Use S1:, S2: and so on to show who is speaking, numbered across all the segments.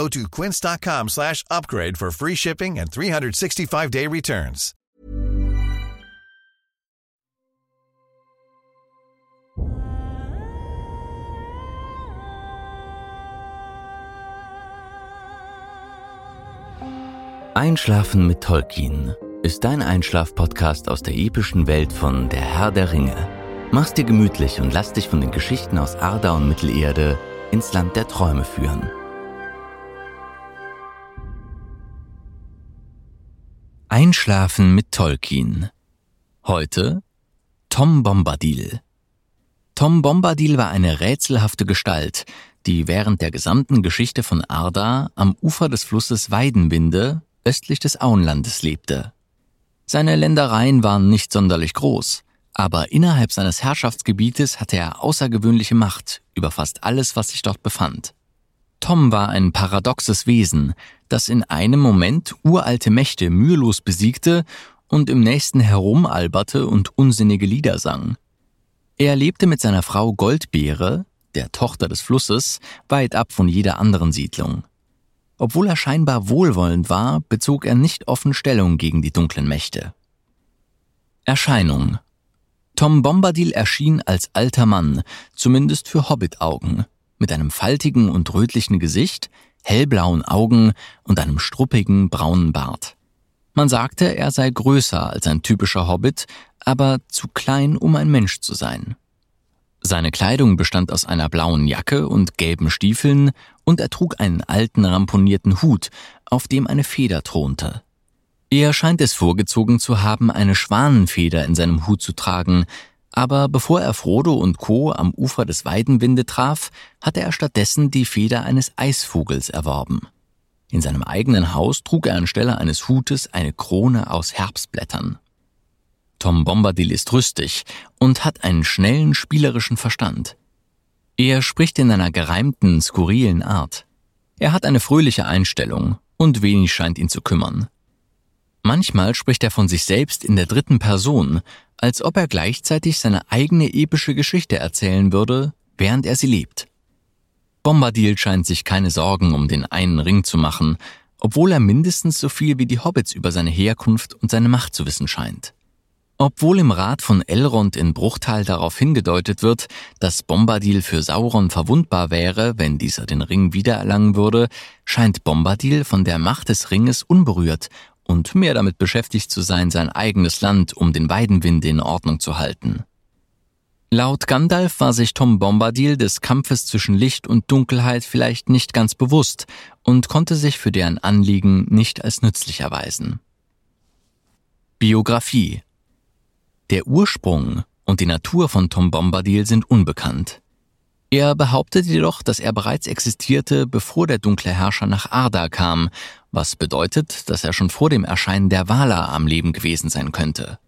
S1: Go to quince.com slash upgrade for free shipping and 365-day returns.
S2: Einschlafen mit Tolkien ist dein Einschlaf-Podcast aus der epischen Welt von Der Herr der Ringe. Mach's dir gemütlich und lass dich von den Geschichten aus Arda und Mittelerde ins Land der Träume führen. Einschlafen mit Tolkien. Heute Tom Bombadil. Tom Bombadil war eine rätselhafte Gestalt, die während der gesamten Geschichte von Arda am Ufer des Flusses Weidenwinde östlich des Auenlandes lebte. Seine Ländereien waren nicht sonderlich groß, aber innerhalb seines Herrschaftsgebietes hatte er außergewöhnliche Macht über fast alles, was sich dort befand. Tom war ein paradoxes Wesen, das in einem Moment uralte Mächte mühelos besiegte und im nächsten herumalberte und unsinnige Lieder sang. Er lebte mit seiner Frau Goldbeere, der Tochter des Flusses, weit ab von jeder anderen Siedlung. Obwohl er scheinbar wohlwollend war, bezog er nicht offen Stellung gegen die dunklen Mächte. Erscheinung Tom Bombadil erschien als alter Mann, zumindest für Hobbit-Augen, mit einem faltigen und rötlichen Gesicht, hellblauen Augen und einem struppigen braunen Bart. Man sagte, er sei größer als ein typischer Hobbit, aber zu klein, um ein Mensch zu sein. Seine Kleidung bestand aus einer blauen Jacke und gelben Stiefeln, und er trug einen alten ramponierten Hut, auf dem eine Feder thronte. Er scheint es vorgezogen zu haben, eine Schwanenfeder in seinem Hut zu tragen, aber bevor er Frodo und Co. am Ufer des Weidenwinde traf, hatte er stattdessen die Feder eines Eisvogels erworben. In seinem eigenen Haus trug er anstelle eines Hutes eine Krone aus Herbstblättern. Tom Bombadil ist rüstig und hat einen schnellen, spielerischen Verstand. Er spricht in einer gereimten, skurrilen Art. Er hat eine fröhliche Einstellung und wenig scheint ihn zu kümmern. Manchmal spricht er von sich selbst in der dritten Person, als ob er gleichzeitig seine eigene epische Geschichte erzählen würde, während er sie lebt. Bombadil scheint sich keine Sorgen um den einen Ring zu machen, obwohl er mindestens so viel wie die Hobbits über seine Herkunft und seine Macht zu wissen scheint. Obwohl im Rat von Elrond in Bruchtal darauf hingedeutet wird, dass Bombadil für Sauron verwundbar wäre, wenn dieser den Ring wiedererlangen würde, scheint Bombadil von der Macht des Ringes unberührt und mehr damit beschäftigt zu sein, sein eigenes Land um den Weidenwind in Ordnung zu halten. Laut Gandalf war sich Tom Bombadil des Kampfes zwischen Licht und Dunkelheit vielleicht nicht ganz bewusst und konnte sich für deren Anliegen nicht als nützlich erweisen. Biografie der Ursprung und die Natur von Tom Bombadil sind unbekannt. Er behauptet jedoch, dass er bereits existierte, bevor der dunkle Herrscher nach Arda kam, was bedeutet, dass er schon vor dem Erscheinen der Valar am Leben gewesen sein könnte.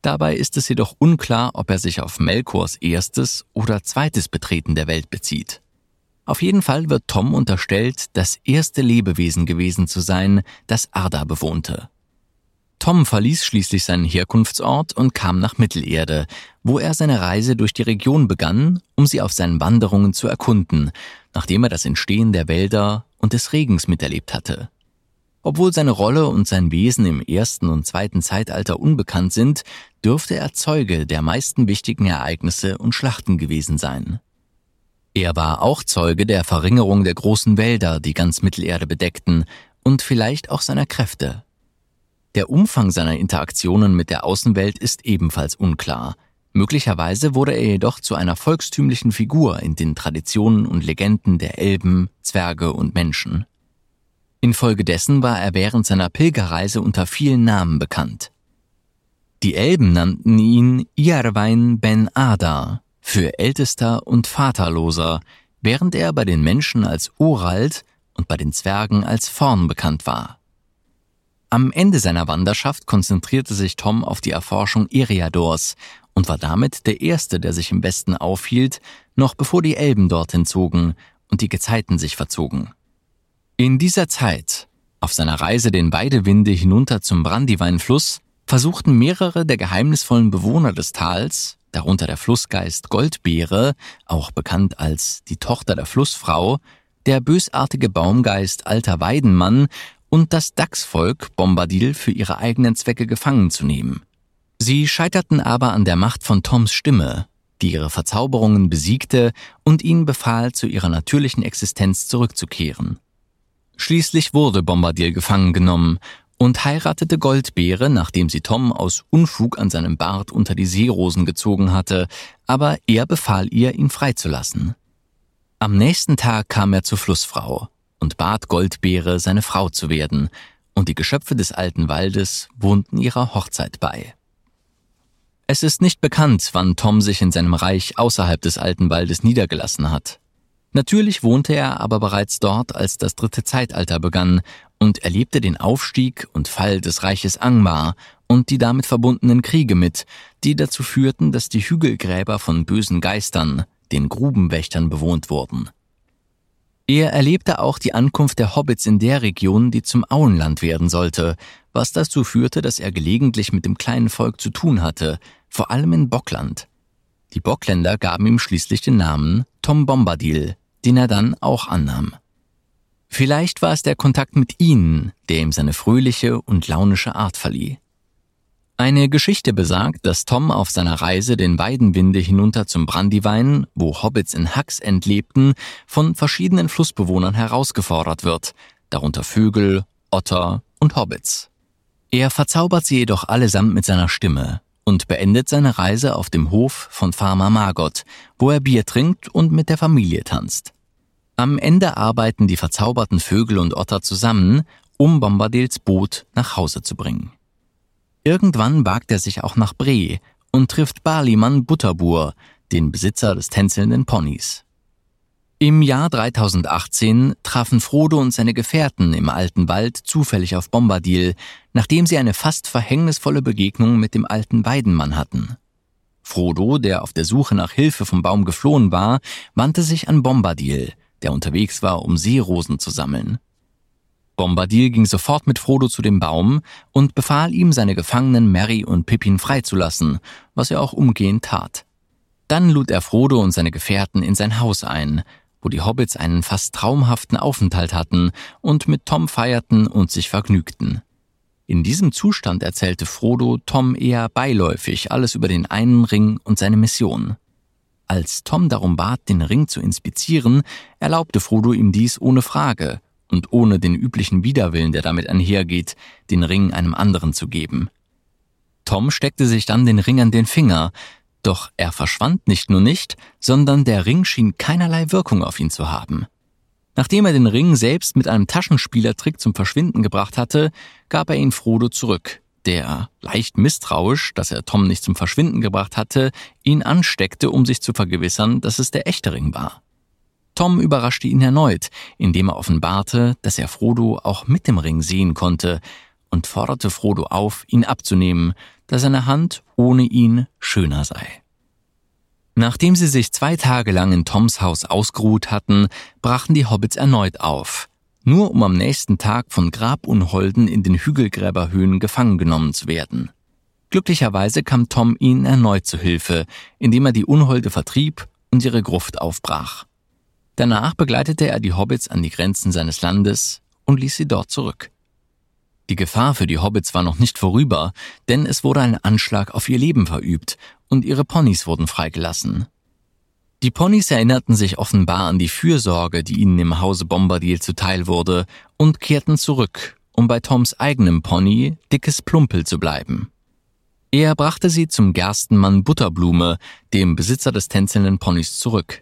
S2: Dabei ist es jedoch unklar, ob er sich auf Melkors erstes oder zweites Betreten der Welt bezieht. Auf jeden Fall wird Tom unterstellt, das erste Lebewesen gewesen zu sein, das Arda bewohnte. Tom verließ schließlich seinen Herkunftsort und kam nach Mittelerde, wo er seine Reise durch die Region begann, um sie auf seinen Wanderungen zu erkunden, nachdem er das Entstehen der Wälder und des Regens miterlebt hatte. Obwohl seine Rolle und sein Wesen im ersten und zweiten Zeitalter unbekannt sind, dürfte er Zeuge der meisten wichtigen Ereignisse und Schlachten gewesen sein. Er war auch Zeuge der Verringerung der großen Wälder, die ganz Mittelerde bedeckten, und vielleicht auch seiner Kräfte. Der Umfang seiner Interaktionen mit der Außenwelt ist ebenfalls unklar. Möglicherweise wurde er jedoch zu einer volkstümlichen Figur in den Traditionen und Legenden der Elben, Zwerge und Menschen. Infolgedessen war er während seiner Pilgerreise unter vielen Namen bekannt. Die Elben nannten ihn Iarwein ben Ada für Ältester und Vaterloser, während er bei den Menschen als Orald und bei den Zwergen als Vorn bekannt war. Am Ende seiner Wanderschaft konzentrierte sich Tom auf die Erforschung Eriadors und war damit der Erste, der sich im Westen aufhielt, noch bevor die Elben dorthin zogen und die Gezeiten sich verzogen. In dieser Zeit, auf seiner Reise den Weidewinde hinunter zum Brandyweinfluss, versuchten mehrere der geheimnisvollen Bewohner des Tals, darunter der Flussgeist Goldbeere, auch bekannt als die Tochter der Flussfrau, der bösartige Baumgeist Alter Weidenmann und das Dachsvolk Bombadil für ihre eigenen Zwecke gefangen zu nehmen. Sie scheiterten aber an der Macht von Toms Stimme, die ihre Verzauberungen besiegte und ihnen befahl, zu ihrer natürlichen Existenz zurückzukehren. Schließlich wurde Bombadil gefangen genommen und heiratete Goldbeere, nachdem sie Tom aus Unfug an seinem Bart unter die Seerosen gezogen hatte, aber er befahl ihr, ihn freizulassen. Am nächsten Tag kam er zur Flussfrau und bat Goldbeere, seine Frau zu werden, und die Geschöpfe des alten Waldes wohnten ihrer Hochzeit bei. Es ist nicht bekannt, wann Tom sich in seinem Reich außerhalb des alten Waldes niedergelassen hat. Natürlich wohnte er aber bereits dort, als das dritte Zeitalter begann und erlebte den Aufstieg und Fall des Reiches Angmar und die damit verbundenen Kriege mit, die dazu führten, dass die Hügelgräber von bösen Geistern, den Grubenwächtern, bewohnt wurden. Er erlebte auch die Ankunft der Hobbits in der Region, die zum Auenland werden sollte, was dazu führte, dass er gelegentlich mit dem kleinen Volk zu tun hatte, vor allem in Bockland. Die Bockländer gaben ihm schließlich den Namen Tom Bombadil, den er dann auch annahm. Vielleicht war es der Kontakt mit ihnen, der ihm seine fröhliche und launische Art verlieh. Eine Geschichte besagt, dass Tom auf seiner Reise den Weidenwinde hinunter zum Brandywein, wo Hobbits in Hacksend lebten, von verschiedenen Flussbewohnern herausgefordert wird, darunter Vögel, Otter und Hobbits. Er verzaubert sie jedoch allesamt mit seiner Stimme und beendet seine Reise auf dem Hof von Farmer Margot, wo er Bier trinkt und mit der Familie tanzt. Am Ende arbeiten die verzauberten Vögel und Otter zusammen, um Bombadils Boot nach Hause zu bringen. Irgendwann wagt er sich auch nach Bre und trifft Baliman Butterbur, den Besitzer des tänzelnden Ponys. Im Jahr 3018 trafen Frodo und seine Gefährten im alten Wald zufällig auf Bombadil, nachdem sie eine fast verhängnisvolle Begegnung mit dem alten Weidenmann hatten. Frodo, der auf der Suche nach Hilfe vom Baum geflohen war, wandte sich an Bombadil, der unterwegs war, um Seerosen zu sammeln. Bombadil ging sofort mit Frodo zu dem Baum und befahl ihm, seine Gefangenen Mary und Pippin freizulassen, was er auch umgehend tat. Dann lud er Frodo und seine Gefährten in sein Haus ein, wo die Hobbits einen fast traumhaften Aufenthalt hatten und mit Tom feierten und sich vergnügten. In diesem Zustand erzählte Frodo Tom eher beiläufig alles über den einen Ring und seine Mission. Als Tom darum bat, den Ring zu inspizieren, erlaubte Frodo ihm dies ohne Frage und ohne den üblichen Widerwillen, der damit einhergeht, den Ring einem anderen zu geben. Tom steckte sich dann den Ring an den Finger, doch er verschwand nicht nur nicht, sondern der Ring schien keinerlei Wirkung auf ihn zu haben. Nachdem er den Ring selbst mit einem Taschenspielertrick zum Verschwinden gebracht hatte, gab er ihn Frodo zurück, der, leicht misstrauisch, dass er Tom nicht zum Verschwinden gebracht hatte, ihn ansteckte, um sich zu vergewissern, dass es der echte Ring war. Tom überraschte ihn erneut, indem er offenbarte, dass er Frodo auch mit dem Ring sehen konnte und forderte Frodo auf, ihn abzunehmen, da seine Hand ohne ihn schöner sei. Nachdem sie sich zwei Tage lang in Toms Haus ausgeruht hatten, brachen die Hobbits erneut auf, nur um am nächsten Tag von Grabunholden in den Hügelgräberhöhen gefangen genommen zu werden. Glücklicherweise kam Tom ihnen erneut zu Hilfe, indem er die Unholde vertrieb und ihre Gruft aufbrach. Danach begleitete er die Hobbits an die Grenzen seines Landes und ließ sie dort zurück. Die Gefahr für die Hobbits war noch nicht vorüber, denn es wurde ein Anschlag auf ihr Leben verübt und ihre Ponys wurden freigelassen. Die Ponys erinnerten sich offenbar an die Fürsorge, die ihnen im Hause Bombadil zuteil wurde, und kehrten zurück, um bei Toms eigenem Pony, Dickes Plumpel, zu bleiben. Er brachte sie zum Gerstenmann Butterblume, dem Besitzer des tänzelnden Ponys, zurück.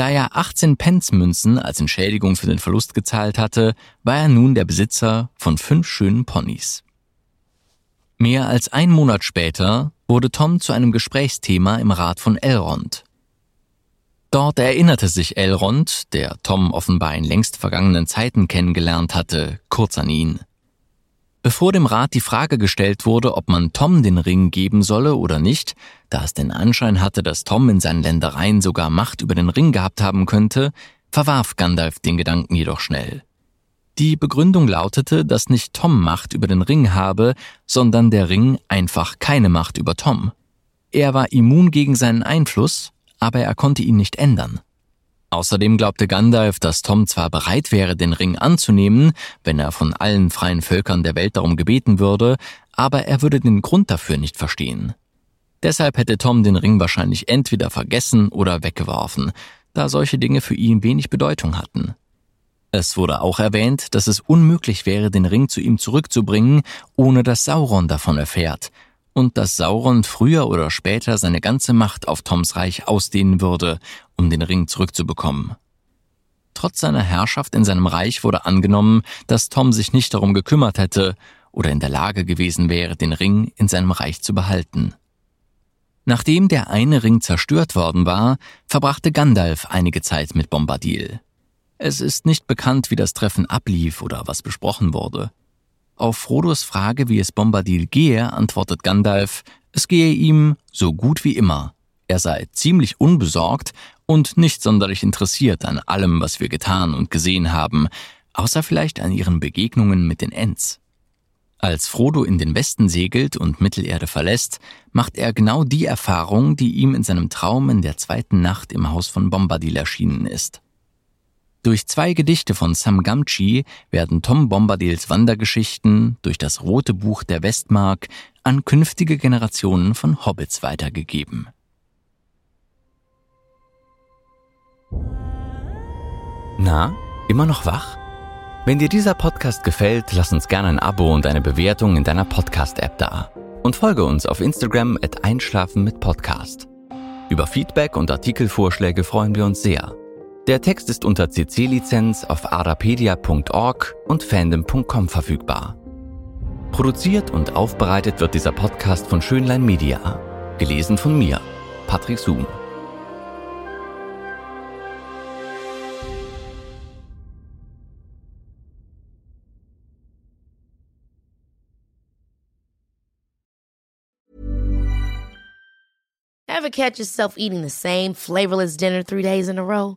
S2: Da er 18 Pence-Münzen als Entschädigung für den Verlust gezahlt hatte, war er nun der Besitzer von fünf schönen Ponys. Mehr als ein Monat später wurde Tom zu einem Gesprächsthema im Rat von Elrond. Dort erinnerte sich Elrond, der Tom offenbar in längst vergangenen Zeiten kennengelernt hatte, kurz an ihn. Bevor dem Rat die Frage gestellt wurde, ob man Tom den Ring geben solle oder nicht, da es den Anschein hatte, dass Tom in seinen Ländereien sogar Macht über den Ring gehabt haben könnte, verwarf Gandalf den Gedanken jedoch schnell. Die Begründung lautete, dass nicht Tom Macht über den Ring habe, sondern der Ring einfach keine Macht über Tom. Er war immun gegen seinen Einfluss, aber er konnte ihn nicht ändern. Außerdem glaubte Gandalf, dass Tom zwar bereit wäre, den Ring anzunehmen, wenn er von allen freien Völkern der Welt darum gebeten würde, aber er würde den Grund dafür nicht verstehen. Deshalb hätte Tom den Ring wahrscheinlich entweder vergessen oder weggeworfen, da solche Dinge für ihn wenig Bedeutung hatten. Es wurde auch erwähnt, dass es unmöglich wäre, den Ring zu ihm zurückzubringen, ohne dass Sauron davon erfährt, und dass Sauron früher oder später seine ganze Macht auf Toms Reich ausdehnen würde, um den Ring zurückzubekommen. Trotz seiner Herrschaft in seinem Reich wurde angenommen, dass Tom sich nicht darum gekümmert hätte oder in der Lage gewesen wäre, den Ring in seinem Reich zu behalten. Nachdem der eine Ring zerstört worden war, verbrachte Gandalf einige Zeit mit Bombadil. Es ist nicht bekannt, wie das Treffen ablief oder was besprochen wurde. Auf Frodos Frage, wie es Bombadil gehe, antwortet Gandalf, es gehe ihm so gut wie immer. Er sei ziemlich unbesorgt und nicht sonderlich interessiert an allem, was wir getan und gesehen haben, außer vielleicht an ihren Begegnungen mit den Ents. Als Frodo in den Westen segelt und Mittelerde verlässt, macht er genau die Erfahrung, die ihm in seinem Traum in der zweiten Nacht im Haus von Bombadil erschienen ist. Durch zwei Gedichte von Sam Gamgee werden Tom Bombadils Wandergeschichten durch das Rote Buch der Westmark an künftige Generationen von Hobbits weitergegeben. Na, immer noch wach? Wenn dir dieser Podcast gefällt, lass uns gerne ein Abo und eine Bewertung in deiner Podcast-App da. Und folge uns auf Instagram at Einschlafen mit Podcast. Über Feedback und Artikelvorschläge freuen wir uns sehr. Der Text ist unter CC-Lizenz auf arapedia.org und fandom.com verfügbar. Produziert und aufbereitet wird dieser Podcast von Schönlein Media. Gelesen von mir, Patrick Zoom.
S3: Ever catch yourself eating the same flavorless dinner three days in a row?